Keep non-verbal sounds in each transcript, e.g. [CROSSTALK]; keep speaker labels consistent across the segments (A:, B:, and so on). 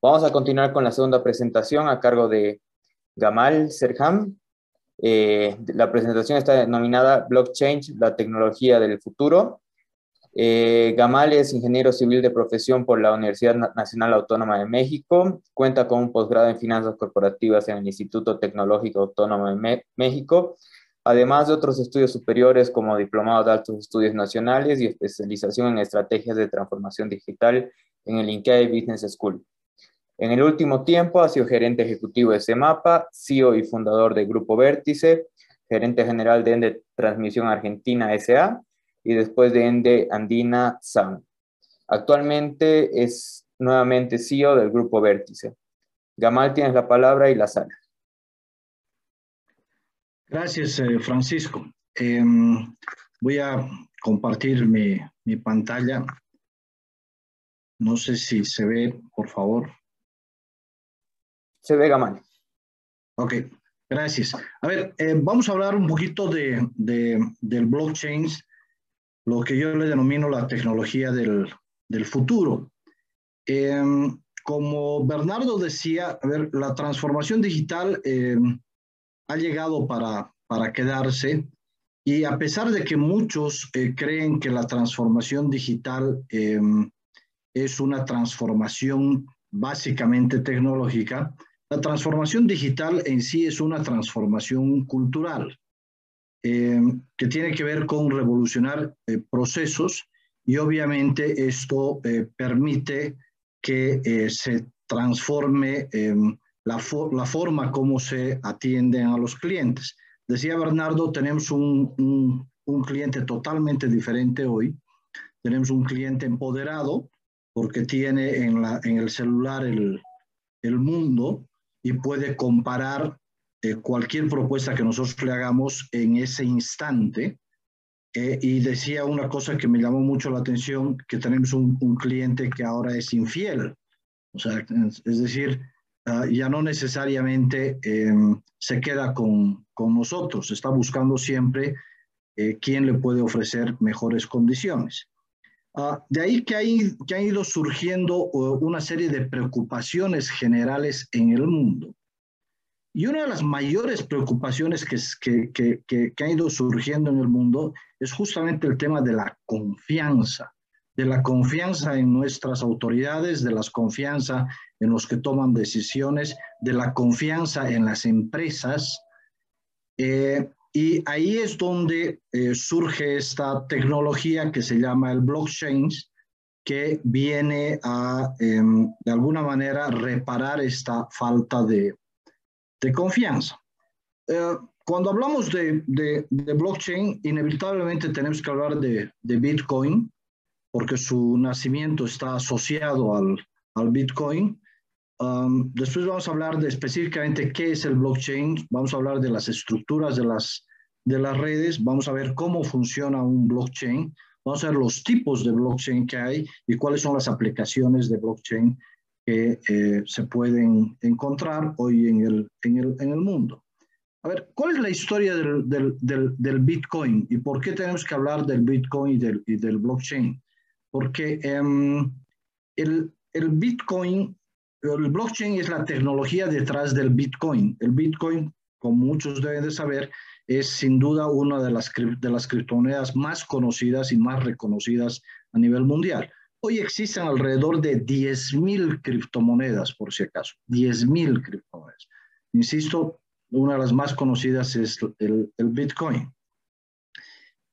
A: Vamos a continuar con la segunda presentación a cargo de Gamal Serham. Eh, la presentación está denominada Blockchain, la tecnología del futuro. Eh, Gamal es ingeniero civil de profesión por la Universidad Nacional Autónoma de México. Cuenta con un posgrado en finanzas corporativas en el Instituto Tecnológico Autónomo de México, además de otros estudios superiores como diplomado de altos estudios nacionales y especialización en estrategias de transformación digital en el INCAE Business School. En el último tiempo ha sido gerente ejecutivo de CEMAPA, CEO y fundador del Grupo Vértice, gerente general de Ende Transmisión Argentina S.A. y después de Ende Andina SAM. Actualmente es nuevamente CEO del Grupo Vértice. Gamal, tienes la palabra y la sala.
B: Gracias, eh, Francisco. Em, voy a compartir mi pantalla. No sé si se ve, por favor
A: se ve mal.
B: Ok, gracias. A ver, eh, vamos a hablar un poquito de, del blockchain, lo que yo le denomino la tecnología del, futuro. Em, como Bernardo decía, a ver, la transformación digital em, ha llegado para, para quedarse y a pesar de que muchos eh, creen que la transformación digital em, es una transformación básicamente tecnológica, la transformación digital en sí es una transformación cultural eh, que tiene que ver con revolucionar eh, procesos y obviamente esto eh, permite que se transforme la, la, forma como se atienden a los clientes. Decía Bernardo, tenemos un, un cliente totalmente diferente hoy. Tenemos un cliente empoderado porque tiene en, la, en el celular el, el mundo y puede comparar eh, cualquier propuesta que nosotros le hagamos en ese instante. Eh, y decía una cosa que me llamó mucho la atención, que tenemos un, cliente que ahora es infiel. O sea, es decir, ah, ya no necesariamente em, se queda con, con, nosotros, está buscando siempre eh, quién le puede ofrecer mejores condiciones. Ah, de ahí que, hay, que han ido surgiendo uh, una serie de preocupaciones generales en el mundo. Y una de las mayores preocupaciones que, que, que, que, han ido surgiendo en el mundo es justamente el tema de la confianza, de la confianza en nuestras autoridades, de la confianza en los que toman decisiones, de la confianza en las empresas. Eh, y ahí es donde eh, surge esta tecnología que se llama el blockchain, que viene a, em, de alguna manera, reparar esta falta de, de confianza. Eh, cuando hablamos de, de, de, blockchain, inevitablemente tenemos que hablar de, Bitcoin, porque su nacimiento está asociado al, al Bitcoin. Um, después vamos a hablar de específicamente qué es el blockchain, vamos a hablar de las estructuras de las, de las redes, vamos a ver cómo funciona un blockchain, vamos a ver los tipos de blockchain que hay y cuáles son las aplicaciones de blockchain que eh, se pueden encontrar hoy en el, en, el, en el, mundo. A ver, ¿cuál es la historia del, del, del, Bitcoin y por qué tenemos que hablar del Bitcoin y del, y del blockchain? Porque um, el, el Bitcoin el blockchain es la tecnología detrás del Bitcoin. El Bitcoin, como muchos deben de saber, es sin duda una de las, de las criptomonedas más conocidas y más reconocidas a nivel mundial. Hoy existen alrededor de 10.000 criptomonedas, por si acaso, 10.000 criptomonedas. Insisto, una de las más conocidas es el, el Bitcoin.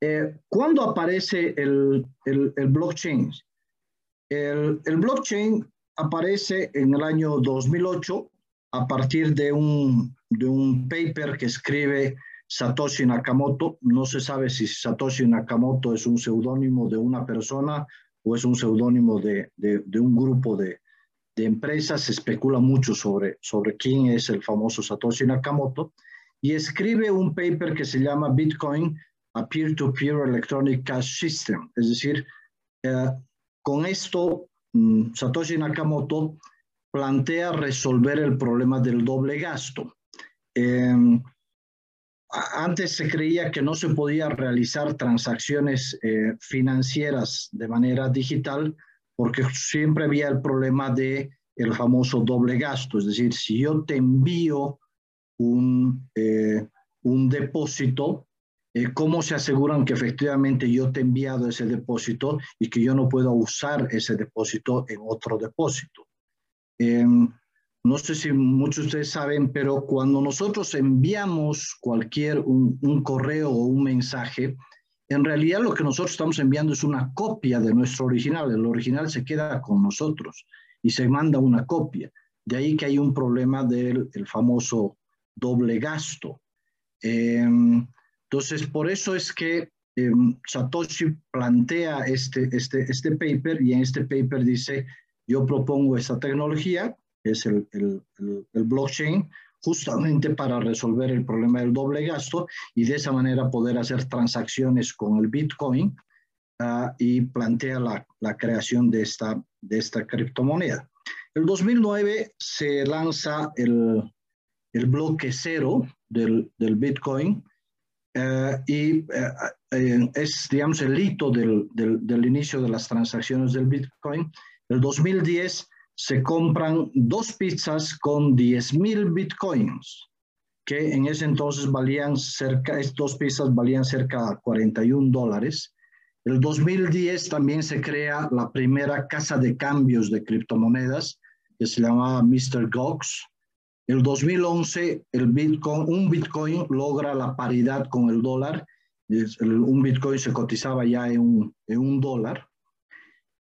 B: Eh, ¿Cuándo aparece el, el, el blockchain? El, el, blockchain aparece en el año 2008 a partir de un, de un paper que escribe Satoshi Nakamoto. No se sabe si Satoshi Nakamoto es un seudónimo de una persona o es un seudónimo de, de, un grupo de, de, empresas. Se especula mucho sobre, sobre quién es el famoso Satoshi Nakamoto. Y escribe un paper que se llama Bitcoin, a Peer-to-Peer Electronic Cash System. Es decir, eh, con esto Mm, Satoshi Nakamoto plantea resolver el problema del doble gasto. Em, antes se creía que no se podía realizar transacciones eh, financieras de manera digital porque siempre había el problema de el famoso doble gasto, es decir, si yo te envío un, eh, un depósito, eh, ¿cómo se aseguran que efectivamente yo te he enviado ese depósito y que yo no puedo usar ese depósito en otro depósito? No sé si muchos de ustedes saben, pero cuando nosotros enviamos cualquier un, un, correo o un mensaje, en realidad lo que nosotros estamos enviando es una copia de nuestro original. El original se queda con nosotros y se manda una copia. De ahí que hay un problema del el famoso doble gasto. Em, entonces, por eso es que em, Satoshi plantea este, este, este paper y en este paper dice, yo propongo esta tecnología, es el, el, el, blockchain, justamente para resolver el problema del doble gasto y de esa manera poder hacer transacciones con el Bitcoin uh, y plantea la, la, creación de esta, de esta criptomoneda. El 2009 se lanza el, el bloque cero del, del Bitcoin uh, y uh, es, digamos, el hito del, del, del, inicio de las transacciones del Bitcoin. El 2010 se compran dos pizzas con 10 mil Bitcoins, que en ese entonces valían cerca, estas dos pizzas valían cerca de 41 dólares. El 2010 también se crea la primera casa de cambios de criptomonedas, que se llamaba Mr. Gox, el 2011, el Bitcoin, un Bitcoin logra la paridad con el dólar. Un Bitcoin se cotizaba ya en un, en un dólar.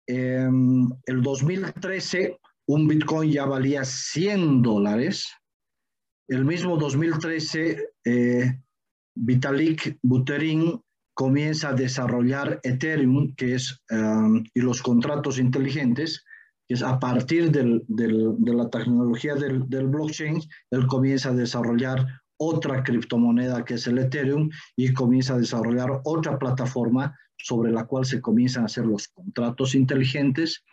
B: En el 2013, un Bitcoin ya valía 100 dólares. El mismo 2013, eh, Vitalik Buterin comienza a desarrollar Ethereum, que es, um, y los contratos inteligentes, es a partir de la tecnología del, del, blockchain, él comienza a desarrollar otra criptomoneda que es el Ethereum y comienza a desarrollar otra plataforma sobre la cual se comienzan a hacer los contratos inteligentes.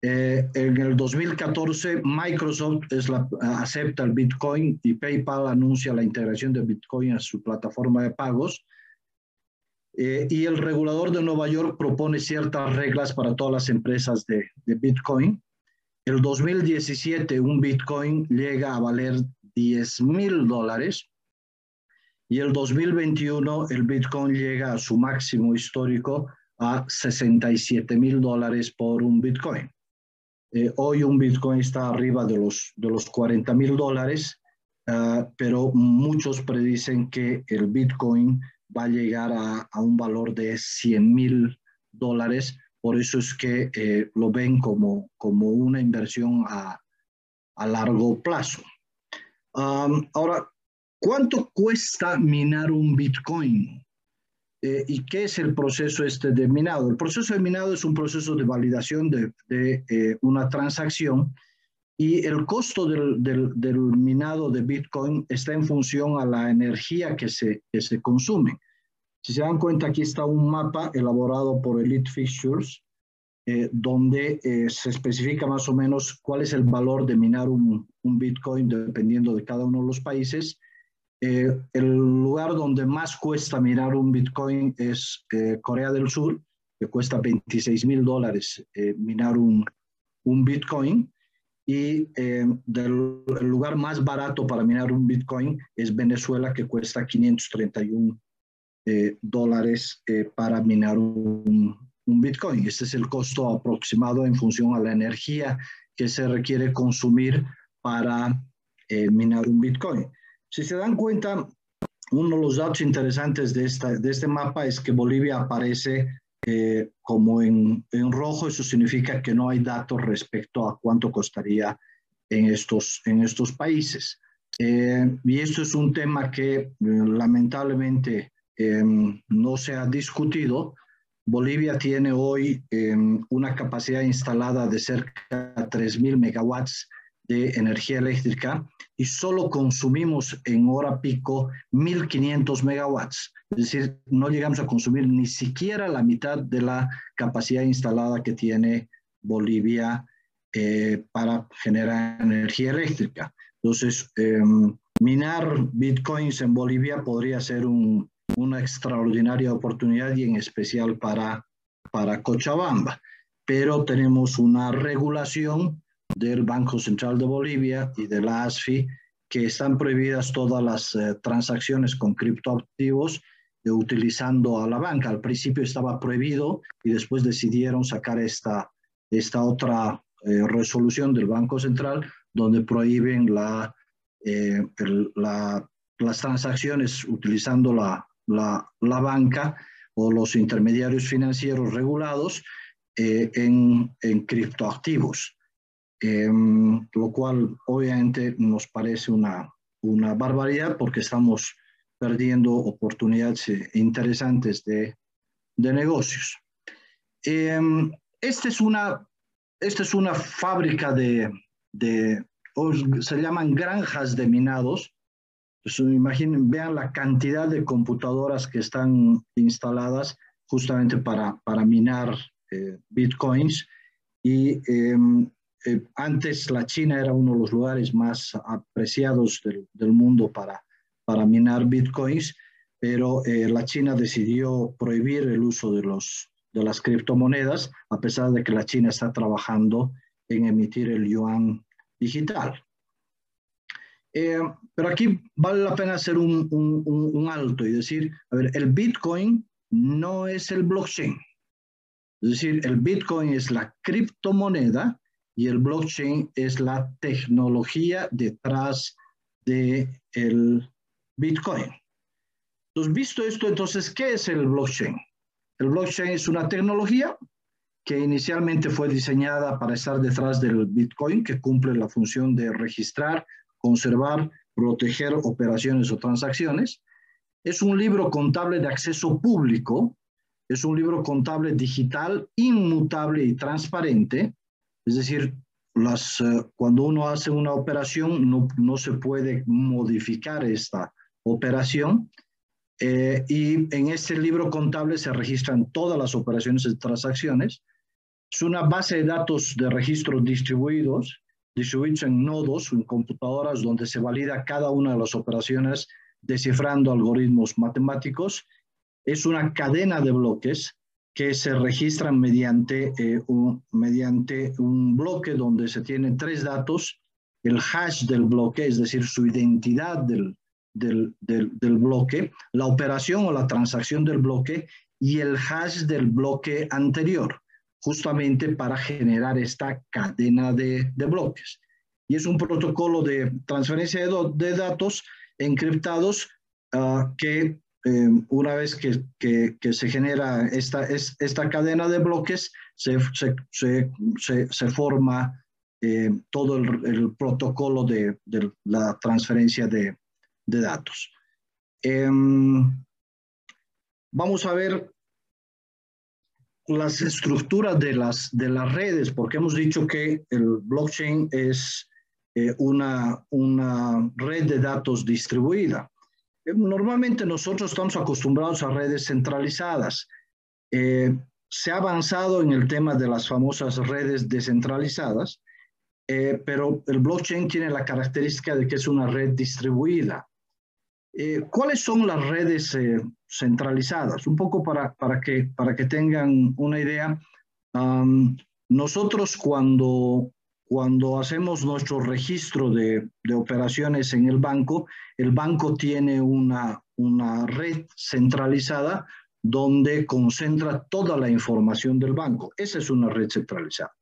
B: Eh, en el 2014, Microsoft es la, acepta el Bitcoin y PayPal anuncia la integración de Bitcoin a su plataforma de pagos. Eh, y el regulador de Nueva York propone ciertas reglas para todas las empresas de, de Bitcoin. El 2017 un Bitcoin llega a valer 10 mil dólares y el 2021 el Bitcoin llega a su máximo histórico a 67 mil dólares por un Bitcoin. Eh, hoy un Bitcoin está arriba de los, de los 40 mil dólares, uh, pero muchos predicen que el Bitcoin va a llegar a, a un valor de 100 mil dólares. Por eso es que eh, lo ven como, como una inversión a, a largo plazo. Ahora, ¿cuánto cuesta minar un Bitcoin? Eh, ¿Y qué es el proceso este de minado? El proceso de minado es un proceso de validación de, de eh, una transacción y el costo del, del, del, minado de Bitcoin está en función a la energía que se, que se consume. Si se dan cuenta, aquí está un mapa elaborado por Elite Fixtures, eh, donde eh, se especifica más o menos cuál es el valor de minar un, un Bitcoin dependiendo de cada uno de los países. Eh, el lugar donde más cuesta minar un Bitcoin es eh, Corea del Sur, que cuesta 26 mil dólares minar un, un Bitcoin y eh, del el lugar más barato para minar un Bitcoin es Venezuela, que cuesta 531 eh, dólares eh, para minar un, un, Bitcoin. Este es el costo aproximado en función a la energía que se requiere consumir para eh, minar un Bitcoin. Si se dan cuenta, uno de los datos interesantes de, esta, de este mapa es que Bolivia aparece eh, como en, en, rojo, eso significa que no hay datos respecto a cuánto costaría en estos, en estos países. Eh, y esto es un tema que eh, lamentablemente em, no se ha discutido. Bolivia tiene hoy em, una capacidad instalada de cerca de 3.000 megawatts de energía eléctrica y solo consumimos en hora pico 1.500 megawatts. Es decir, no llegamos a consumir ni siquiera la mitad de la capacidad instalada que tiene Bolivia eh, para generar energía eléctrica. Entonces, eh, minar bitcoins en Bolivia podría ser un, una extraordinaria oportunidad y en especial para, para Cochabamba. Pero tenemos una regulación del Banco Central de Bolivia y de la ASFI que están prohibidas todas las eh, transacciones con criptoactivos eh, utilizando a la banca. Al principio estaba prohibido y después decidieron sacar esta, esta otra eh, resolución del Banco Central donde prohíben la, las transacciones utilizando la, la, banca o los intermediarios financieros regulados en criptoactivos. Em, lo cual obviamente nos parece una, una barbaridad porque estamos perdiendo oportunidades interesantes de, de negocios. Eh, esta, es una, esta es una fábrica de, de se llaman granjas de minados. Pues, imaginen, vean la cantidad de computadoras que están instaladas justamente para, para minar eh, bitcoins. Y eh, eh, antes la China era uno de los lugares más apreciados del, mundo para, para minar bitcoins, pero eh, la China decidió prohibir el uso de, los, de las criptomonedas, a pesar de que la China está trabajando en emitir el yuan digital. Eh, pero aquí vale la pena hacer un, un, un, alto y decir, a ver, el Bitcoin no es el blockchain. Es decir, el Bitcoin es la criptomoneda y el blockchain es la tecnología detrás de el Bitcoin. Entonces, visto esto, entonces, ¿qué es el blockchain? El blockchain es una tecnología que inicialmente fue diseñada para estar detrás del Bitcoin, que cumple la función de registrar, conservar, proteger operaciones o transacciones. Es un libro contable de acceso público, es un libro contable digital, inmutable y transparente, es decir, eh, cuando uno hace una operación no, no, se puede modificar esta operación. Eh, y en este libro contable se registran todas las operaciones y transacciones. Es una base de datos de registros distribuidos, distribuidos en nodos, en computadoras, donde se valida cada una de las operaciones descifrando algoritmos matemáticos. Es una cadena de bloques que se registran mediante, eh, un, mediante un bloque donde se tienen tres datos, el hash del bloque, es decir, su identidad del, del, del, bloque, la operación o la transacción del bloque y el hash del bloque anterior, justamente para generar esta cadena de, de bloques. Y es un protocolo de transferencia de, de datos encriptados uh, que eh, una vez que, se genera esta, esta cadena de bloques, se, se, se, se forma eh, todo el, protocolo de, la transferencia de, de datos. Em, vamos a ver las estructuras de las, de las redes, porque hemos dicho que el blockchain es eh, una, una red de datos distribuida. Normalmente nosotros estamos acostumbrados a redes centralizadas. Eh, se ha avanzado en el tema de las famosas redes descentralizadas, eh, pero el blockchain tiene la característica de que es una red distribuida. Eh, ¿Cuáles son las redes centralizadas? Un poco para, para, que, para que tengan una idea. nosotros cuando cuando hacemos nuestro registro de, operaciones en el banco, el banco tiene una, red centralizada donde concentra toda la información del banco. Esa es una red centralizada.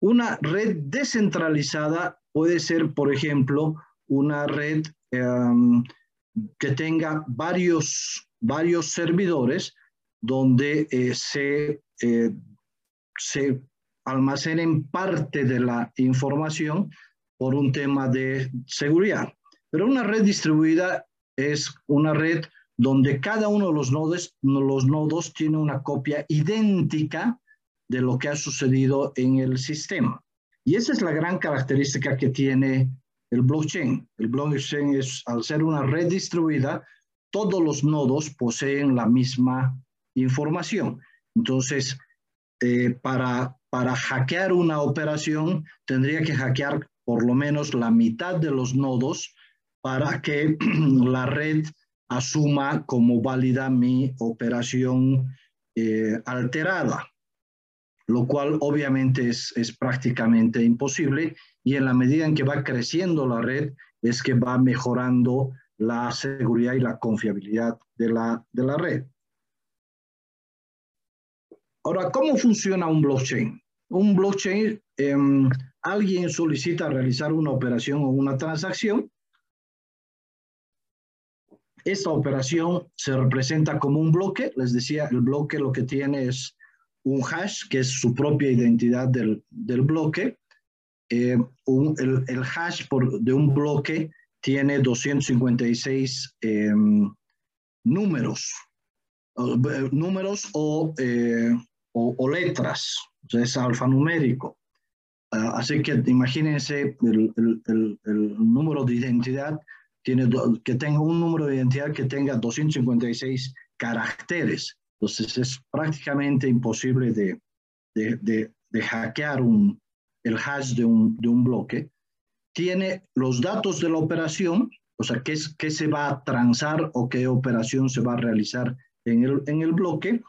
B: Una red descentralizada puede ser, por ejemplo, una red em, que tenga varios, varios servidores donde eh, se, eh, se almacenen parte de la información por un tema de seguridad. Pero una red distribuida es una red donde cada uno de los nodos, los nodos tiene una copia idéntica de lo que ha sucedido en el sistema. Y esa es la gran característica que tiene el blockchain. El blockchain es, al ser una red distribuida, todos los nodos poseen la misma información. Entonces, eh, para para hackear una operación tendría que hackear por lo menos la mitad de los nodos para que [CLEARS THROAT] la red asuma como válida mi operación eh, alterada. lo cual obviamente es, es prácticamente imposible y en la medida en que va creciendo la red es que va mejorando la seguridad y la confiabilidad de la, de la red. Ahora, ¿cómo funciona un blockchain? Un blockchain, em, alguien solicita realizar una operación o una transacción. Esta operación se representa como un bloque. Les decía, el bloque lo que tiene es un hash, que es su propia identidad del, del bloque. Eh, el, hash de un bloque tiene 256 em, números, números o, o, letras, o sea, es alfanumérico. Uh, así que imagínense el, el, el, número de identidad, tiene que tenga un número de identidad que tenga 256 caracteres. Entonces es prácticamente imposible de, de, de, hackear un, el hash de un, de un bloque. Tiene los datos de la operación, o sea, qué, qué se va a transar o qué operación se va a realizar en el, en el bloque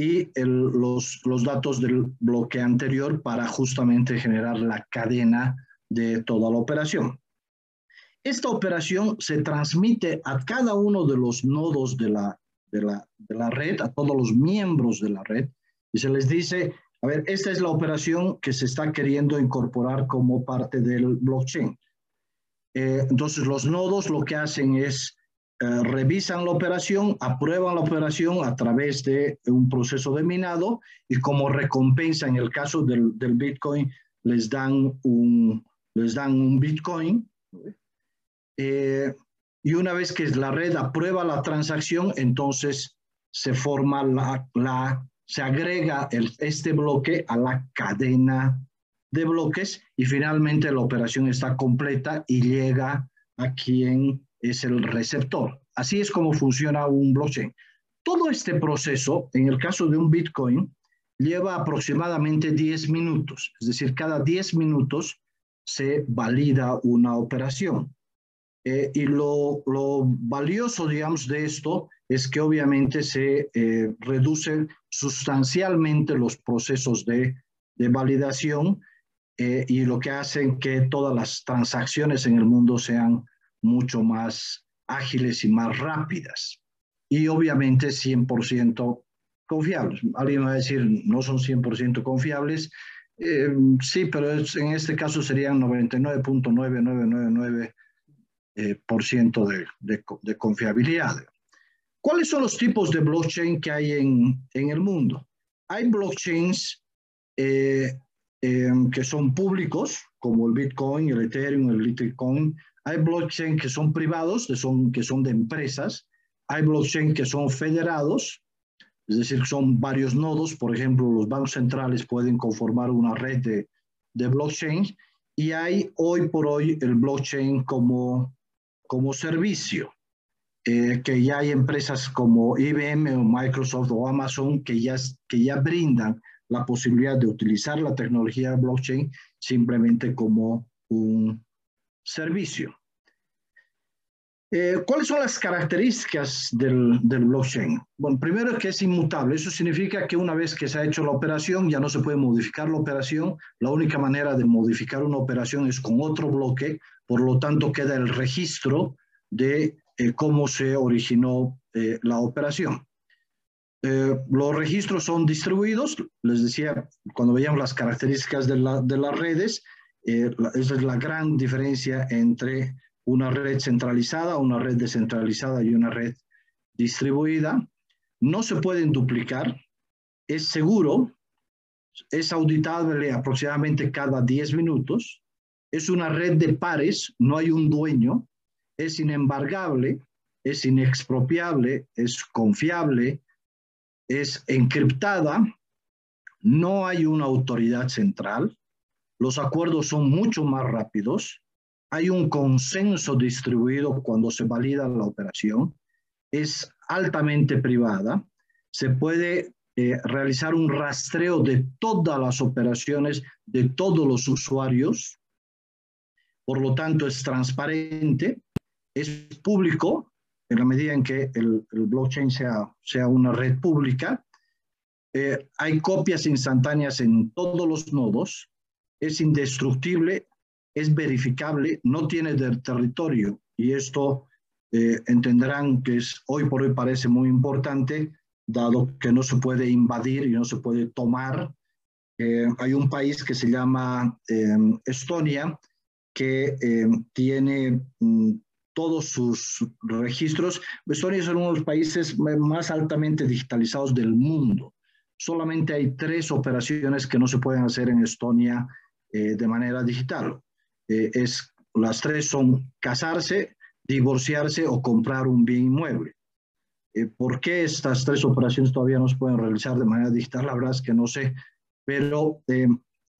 B: y los, los datos del bloque anterior para justamente generar la cadena de toda la operación. Esta operación se transmite a cada uno de los nodos de la, de la, de la red, a todos los miembros de la red, y se les dice, a ver, esta es la operación que se está queriendo incorporar como parte del blockchain. Eh, entonces, los nodos lo que hacen es eh, revisan la operación, aprueban la operación a través de un proceso de minado y como recompensa en el caso del, del Bitcoin les dan un, les dan un Bitcoin. Eh, y una vez que la red aprueba la transacción, entonces se forma la, la se agrega el, este bloque a la cadena de bloques y finalmente la operación está completa y llega a quien es el receptor. Así es como funciona un blockchain. Todo este proceso, en el caso de un Bitcoin, lleva aproximadamente 10 minutos, es decir, cada 10 minutos se valida una operación. Eh, y lo, lo, valioso, digamos, de esto es que obviamente se eh, reducen sustancialmente los procesos de, de validación eh, y lo que hacen que todas las transacciones en el mundo sean mucho más ágiles y más rápidas. Y obviamente 100% confiables. Alguien va a decir, no son 100% confiables. Eh, sí, pero en este caso serían 99.9999% eh, de, de, de, confiabilidad. ¿Cuáles son los tipos de blockchain que hay en, en el mundo? Hay blockchains eh, que son públicos, como el Bitcoin, el Ethereum, el Litecoin, hay blockchain que son privados, que son, que son de empresas. Hay blockchain que son federados, es decir, son varios nodos. Por ejemplo, los bancos centrales pueden conformar una red de, blockchain. Y hay hoy por hoy el blockchain como, como servicio, eh, que ya hay empresas como IBM o Microsoft o Amazon que ya, que ya brindan la posibilidad de utilizar la tecnología blockchain simplemente como un servicio. Eh, ¿Cuáles son las características del, blockchain? Bueno, primero que es inmutable. Eso significa que una vez que se ha hecho la operación, ya no se puede modificar la operación. La única manera de modificar una operación es con otro bloque. Por lo tanto, queda el registro de eh, cómo se originó eh, la operación. Los registros son distribuidos. Les decía, cuando veíamos las características de las redes, eh, esa es la gran diferencia entre una red centralizada, una red descentralizada y una red distribuida. No se pueden duplicar, es seguro, es auditable aproximadamente cada 10 minutos, es una red de pares, no hay un dueño, es inembargable, es inexpropiable, es confiable, es encriptada, no hay una autoridad central, los acuerdos son mucho más rápidos, hay un consenso distribuido cuando se valida la operación, es altamente privada, se puede eh, realizar un rastreo de todas las operaciones de todos los usuarios, por lo tanto es transparente, es público en la medida en que el, blockchain sea, sea una red pública eh, hay copias instantáneas en todos los nodos, es indestructible, es verificable, no tiene territorio y esto eh, entenderán que es, hoy por hoy parece muy importante, dado que no se puede invadir y no se puede tomar. Eh, hay un país que se llama em, Estonia, que em, tiene mm, todos sus registros. Estonia es uno de los países más altamente digitalizados del mundo. Solamente hay tres operaciones que no se pueden hacer en Estonia eh, de manera digital. es, las tres son casarse, divorciarse o comprar un bien inmueble. Eh, ¿Por qué estas tres operaciones todavía no se pueden realizar de manera digital? La verdad es que no sé, pero eh,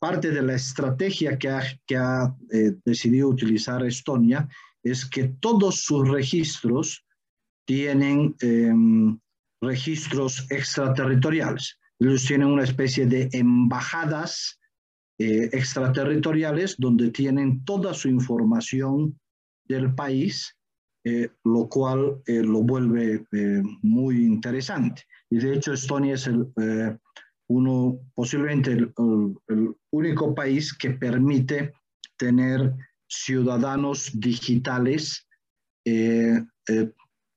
B: parte de la estrategia que ha, que ha eh, decidido utilizar Estonia es que todos sus registros tienen registros extraterritoriales. Ellos tienen una especie de embajadas extraterritoriales donde tienen toda su información del país eh, lo cual eh, lo vuelve eh, muy interesante. Y de hecho Estonia es el, uno, posiblemente el, único país que permite tener ciudadanos digitales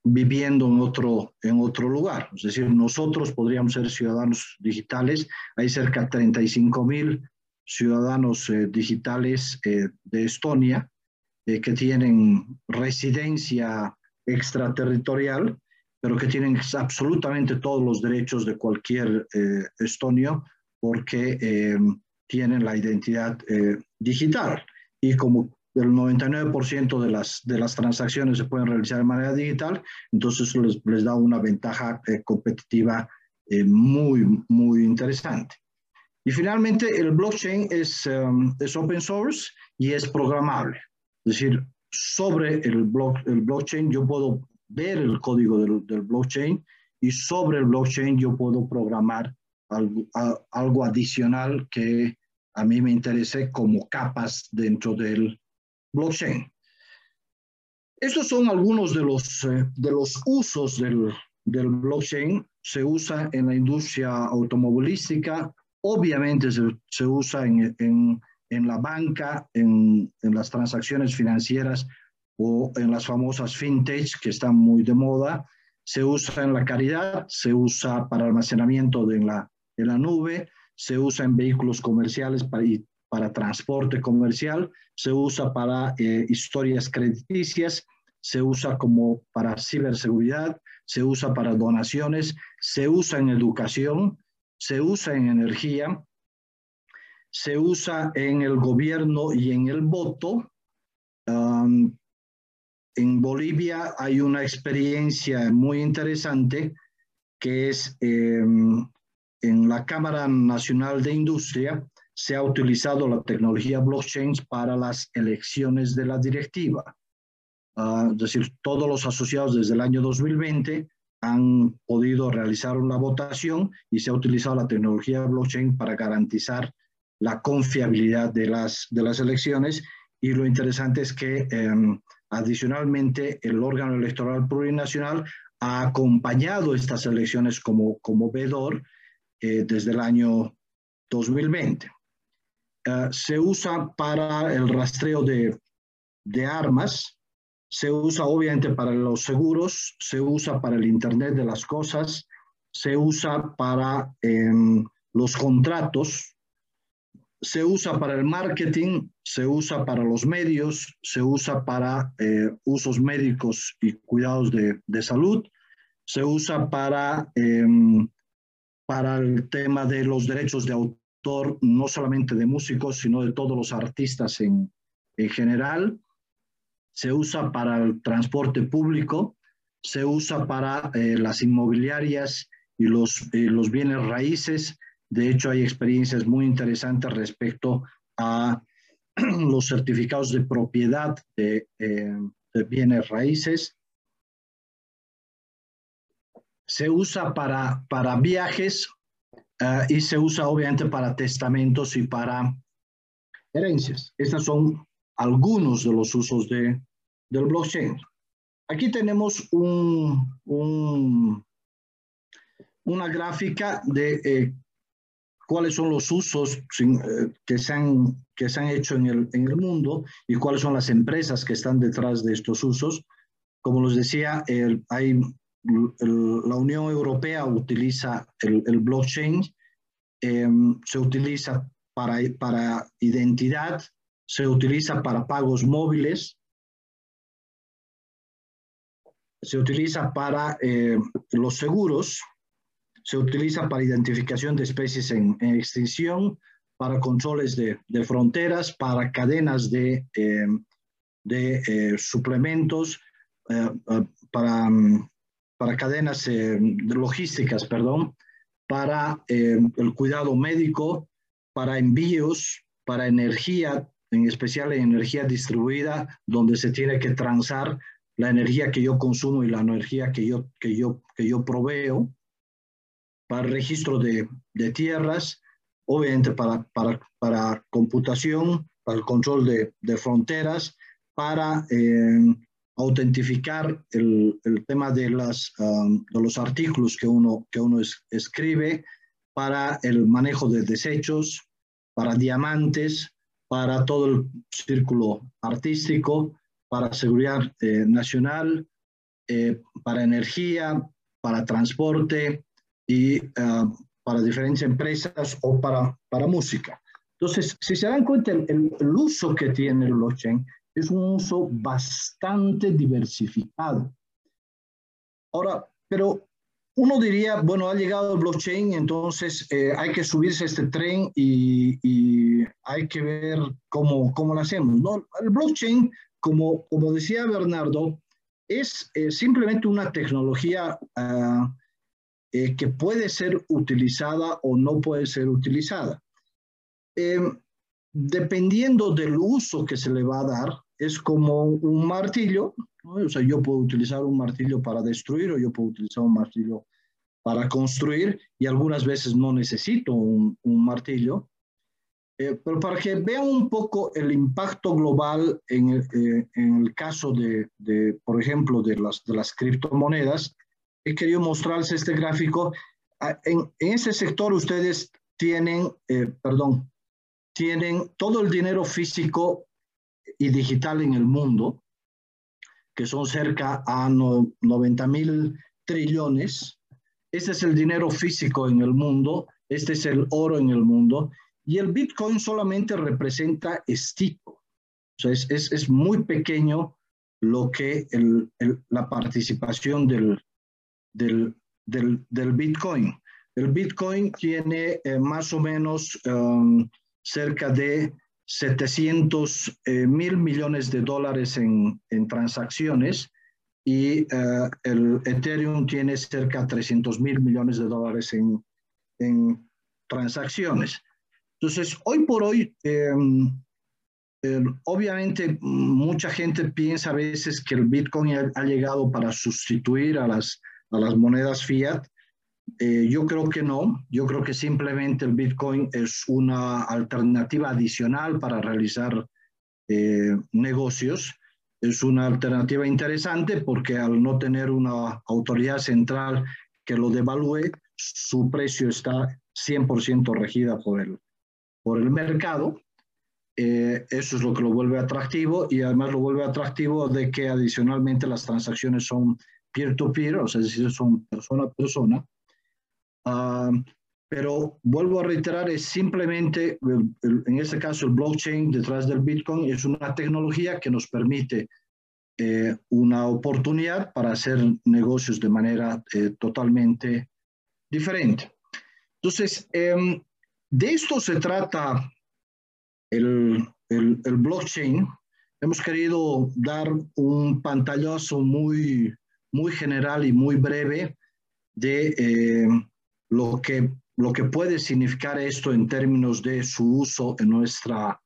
B: viviendo en otro, en otro lugar. Es decir, nosotros podríamos ser ciudadanos digitales. Hay cerca de 35 mil ciudadanos digitales de Estonia eh, que tienen residencia extraterritorial, pero que tienen absolutamente todos los derechos de cualquier eh, estonio porque eh, tienen la identidad digital. Y como el 99% de las, de las transacciones se pueden realizar de manera digital, entonces les, les da una ventaja competitiva muy, muy interesante. Y finalmente, el blockchain es, es open source y es programable. Es decir, sobre el, el blockchain yo puedo ver el código del, del, blockchain y sobre el blockchain yo puedo programar algo, algo adicional que a mí me interese como capas dentro del blockchain. Estos son algunos de los, eh, de los usos del, del, blockchain. Se usa en la industria automovilística, obviamente se, se usa en, en en la banca, en, en, las transacciones financieras o en las famosas fintech que están muy de moda. Se usa en la caridad, se usa para almacenamiento de la, de la nube, se usa en vehículos comerciales para, para transporte comercial, se usa para eh, historias crediticias, se usa como para ciberseguridad, se usa para donaciones, se usa en educación, se usa en energía, se usa en el gobierno y en el voto. en Bolivia hay una experiencia muy interesante que es em, en la Cámara Nacional de Industria se ha utilizado la tecnología blockchain para las elecciones de la directiva. Ah, es decir, todos los asociados desde el año 2020 han podido realizar una votación y se ha utilizado la tecnología blockchain para garantizar la confiabilidad de las, de las elecciones y lo interesante es que em, adicionalmente el órgano electoral plurinacional ha acompañado estas elecciones como, como vedor eh, desde el año 2020. Eh, se usa para el rastreo de, de armas, se usa obviamente para los seguros, se usa para el Internet de las Cosas, se usa para em, los contratos, se usa para el marketing, se usa para los medios, se usa para eh, usos médicos y cuidados de, salud, se usa para, em, para el tema de los derechos de autor, no solamente de músicos, sino de todos los artistas en, general, se usa para el transporte público, se usa para eh, las inmobiliarias y los, eh, los bienes raíces, de hecho, hay experiencias muy interesantes respecto a [CLEARS THROAT] los certificados de propiedad de, eh, bienes raíces. Se usa para, para viajes y se usa obviamente para testamentos y para herencias. Estos son algunos de los usos de, del blockchain. Aquí tenemos un, un una gráfica de eh, cuáles son los usos eh, que, se han, que se han hecho en el, en el mundo y cuáles son las empresas que están detrás de estos usos. Como les decía, hay, la Unión Europea utiliza el, blockchain, em, se utiliza para, para identidad, se utiliza para pagos móviles, se utiliza para eh, los seguros, se utiliza para identificación de especies en, extinción, para controles de, fronteras, para cadenas de, eh, eh, suplementos, para cadenas logísticas, perdón, para el cuidado médico, para envíos, para energía, en especial en energía distribuida, donde se tiene que transar la energía que yo consumo y la energía que yo, que yo, que yo proveo, para el registro de, de tierras, obviamente para, para, para, computación, para el control de, de fronteras, para eh, autentificar el, el, tema de, las, de los artículos que uno, que uno escribe, para el manejo de desechos, para diamantes, para todo el círculo artístico, para seguridad eh, nacional, eh, para energía, para transporte y eh, para diferentes empresas o para, para música. Entonces, si se dan cuenta, el, el, uso que tiene el blockchain es un uso bastante diversificado. Ahora, pero uno diría, bueno, ha llegado el blockchain, entonces hay que subirse a este tren y, y, hay que ver cómo, cómo lo hacemos. ¿no? El blockchain como, como decía Bernardo, es eh, simplemente una tecnología ah, eh, que puede ser utilizada o no puede ser utilizada. Em, dependiendo del uso que se le va a dar, es como un martillo, o sea, yo puedo utilizar un martillo para destruir o yo puedo utilizar un martillo para construir y algunas veces no necesito un, un martillo. Eh, pero para que vean un poco el impacto global en el, eh, en el caso de, de, por ejemplo, de las, de las criptomonedas, he querido mostrarles este gráfico. Ah, en, en ese sector ustedes tienen, eh, perdón, tienen todo el dinero físico y digital en el mundo, que son cerca a 90 mil trillones. Este es el dinero físico en el mundo, este es el oro en el mundo, y el Bitcoin solamente representa estito. O sea, es, es, es muy pequeño lo que el, el, la participación del, del, del, del, Bitcoin. El Bitcoin tiene eh, más o menos um, cerca de 700 eh, mil millones de dólares en, en transacciones y uh, el Ethereum tiene cerca de 300 mil millones de dólares en, en transacciones. Entonces, hoy por hoy, em, obviamente mucha gente piensa a veces que el Bitcoin ha, llegado para sustituir a las, a las monedas fiat. Eh, yo creo que no, yo creo que simplemente el Bitcoin es una alternativa adicional para realizar eh, negocios. Es una alternativa interesante porque al no tener una autoridad central que lo devalúe, su precio está 100% regida por el, por el mercado. Eh, eso es lo que lo vuelve atractivo y además lo vuelve atractivo de que adicionalmente las transacciones son peer-to-peer, o sea, es decir, son persona a persona. Pero vuelvo a reiterar, es simplemente, en este caso, el blockchain detrás del Bitcoin es una tecnología que nos permite eh, una oportunidad para hacer negocios de manera eh, totalmente diferente. Entonces, em, de esto se trata el, el, blockchain. Hemos querido dar un pantallazo muy, muy general y muy breve de eh, lo, que, lo que puede significar esto en términos de su uso en, nuestra,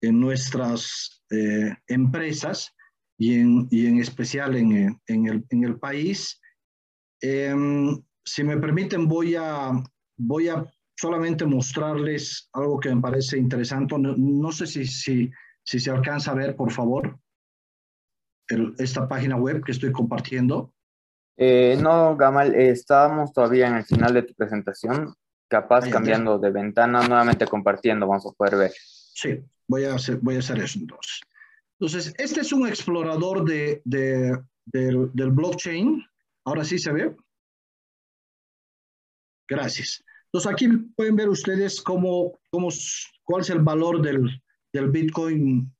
B: en nuestras eh, empresas y en, y en especial en, en, el, en el país. Em, si me permiten, voy a, voy a solamente mostrarles algo que me parece interesante. No, sé si, si, si, se alcanza a ver, por favor, esta página web que estoy compartiendo.
A: Eh, no, Gamal, estábamos todavía en el final de tu presentación, capaz cambiando de ventana, nuevamente compartiendo, vamos a poder ver.
B: Sí, voy a hacer, voy a hacer eso entonces. Entonces, este es un explorador de, de, del, del, blockchain. Ahora sí se ve. Gracias. Entonces, aquí pueden ver ustedes cómo, cómo, cuál es el valor del, del Bitcoin.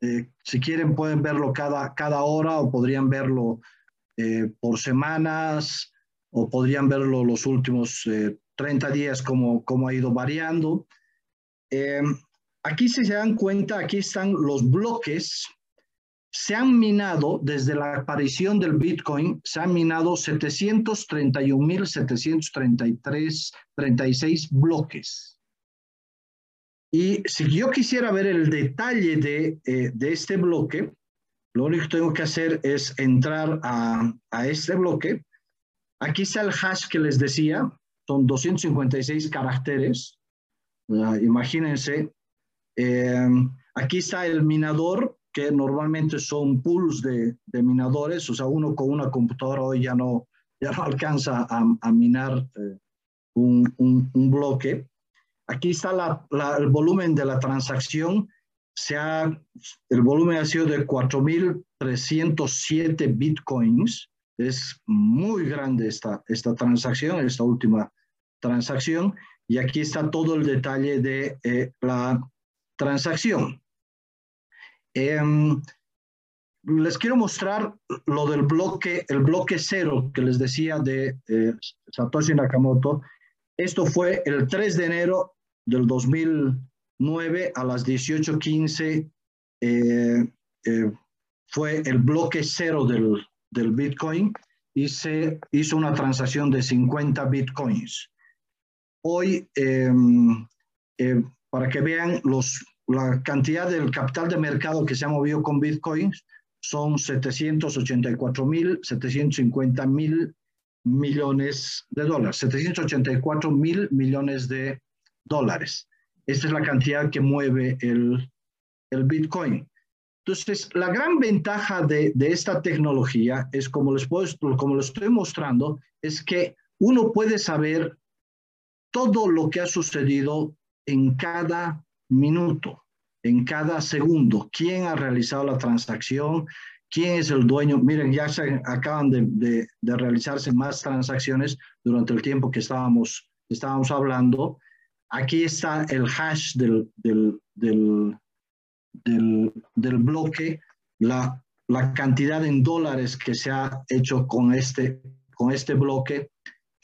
B: Eh, si quieren, pueden verlo cada, cada hora o podrían verlo eh, por semanas o podrían verlo los últimos eh, 30 días, cómo, cómo ha ido variando. Eh, aquí si se dan cuenta, aquí están los bloques. Se han minado desde la aparición del Bitcoin, se han minado 731.733, bloques. Y si yo quisiera ver el detalle de, eh, de, este bloque, lo único que tengo que hacer es entrar a, a este bloque. Aquí está el hash que les decía, son 256 caracteres. imagínense, eh, aquí está el minador, que normalmente son pools de, de, minadores, o sea, uno con una computadora hoy ya no, ya no alcanza a, a minar eh, un, un, un, bloque. Aquí está la, la, el volumen de la transacción. Se ha, el volumen ha sido de 4.307 bitcoins. Es muy grande esta, esta transacción, esta última transacción y aquí está todo el detalle de eh, la transacción. Eh, les quiero mostrar lo del bloque, el bloque cero que les decía de eh, Satoshi Nakamoto. Esto fue el 3 de enero del 2009 a las 18.15. Eh, eh, fue el bloque cero del, del Bitcoin y se hizo una transacción de 50 Bitcoins. Hoy, em, eh, para que vean los, la cantidad del capital de mercado que se ha movido con Bitcoin, son 784 mil, 750 mil millones de dólares, 784 mil millones de dólares. Esta es la cantidad que mueve el, el Bitcoin. Entonces, la gran ventaja de, de, esta tecnología es, como les, como lo estoy mostrando, es que uno puede saber todo lo que ha sucedido en cada minuto, en cada segundo, quién ha realizado la transacción, quién es el dueño. Miren, ya se acaban de, de, de realizarse más transacciones durante el tiempo que estábamos, estábamos hablando. Aquí está el hash del, del, del, bloque, la, la, cantidad en dólares que se ha hecho con este, con este bloque.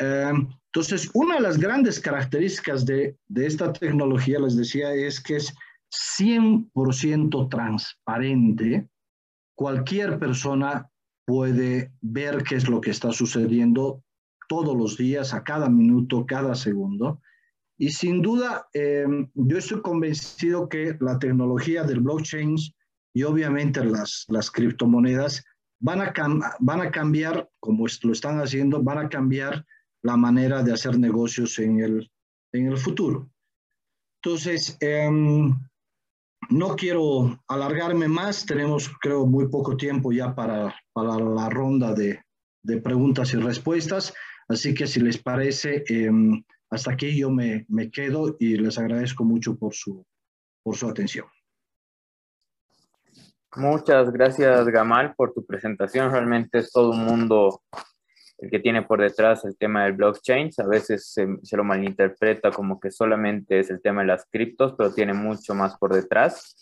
B: Um, entonces, una de las grandes características de, de esta tecnología, les decía, es que es 100% transparente. Cualquier persona puede ver qué es lo que está sucediendo todos los días, a cada minuto, cada segundo. Y sin duda, eh, yo estoy convencido que la tecnología del blockchain y obviamente las, las criptomonedas van a, van a cambiar, como lo están haciendo, van a cambiar la manera de hacer negocios en el, en el futuro. Entonces, eh, no quiero alargarme más, tenemos creo muy poco tiempo ya para, para la ronda de, de, preguntas y respuestas, así que si les parece, eh, hasta aquí yo me, me, quedo y les agradezco mucho por su, por su atención.
A: Muchas gracias, Gamal, por tu presentación. Realmente es todo un mundo el que tiene por detrás el tema del blockchain. A veces se, se, lo malinterpreta como que solamente es el tema de las criptos, pero tiene mucho más por detrás.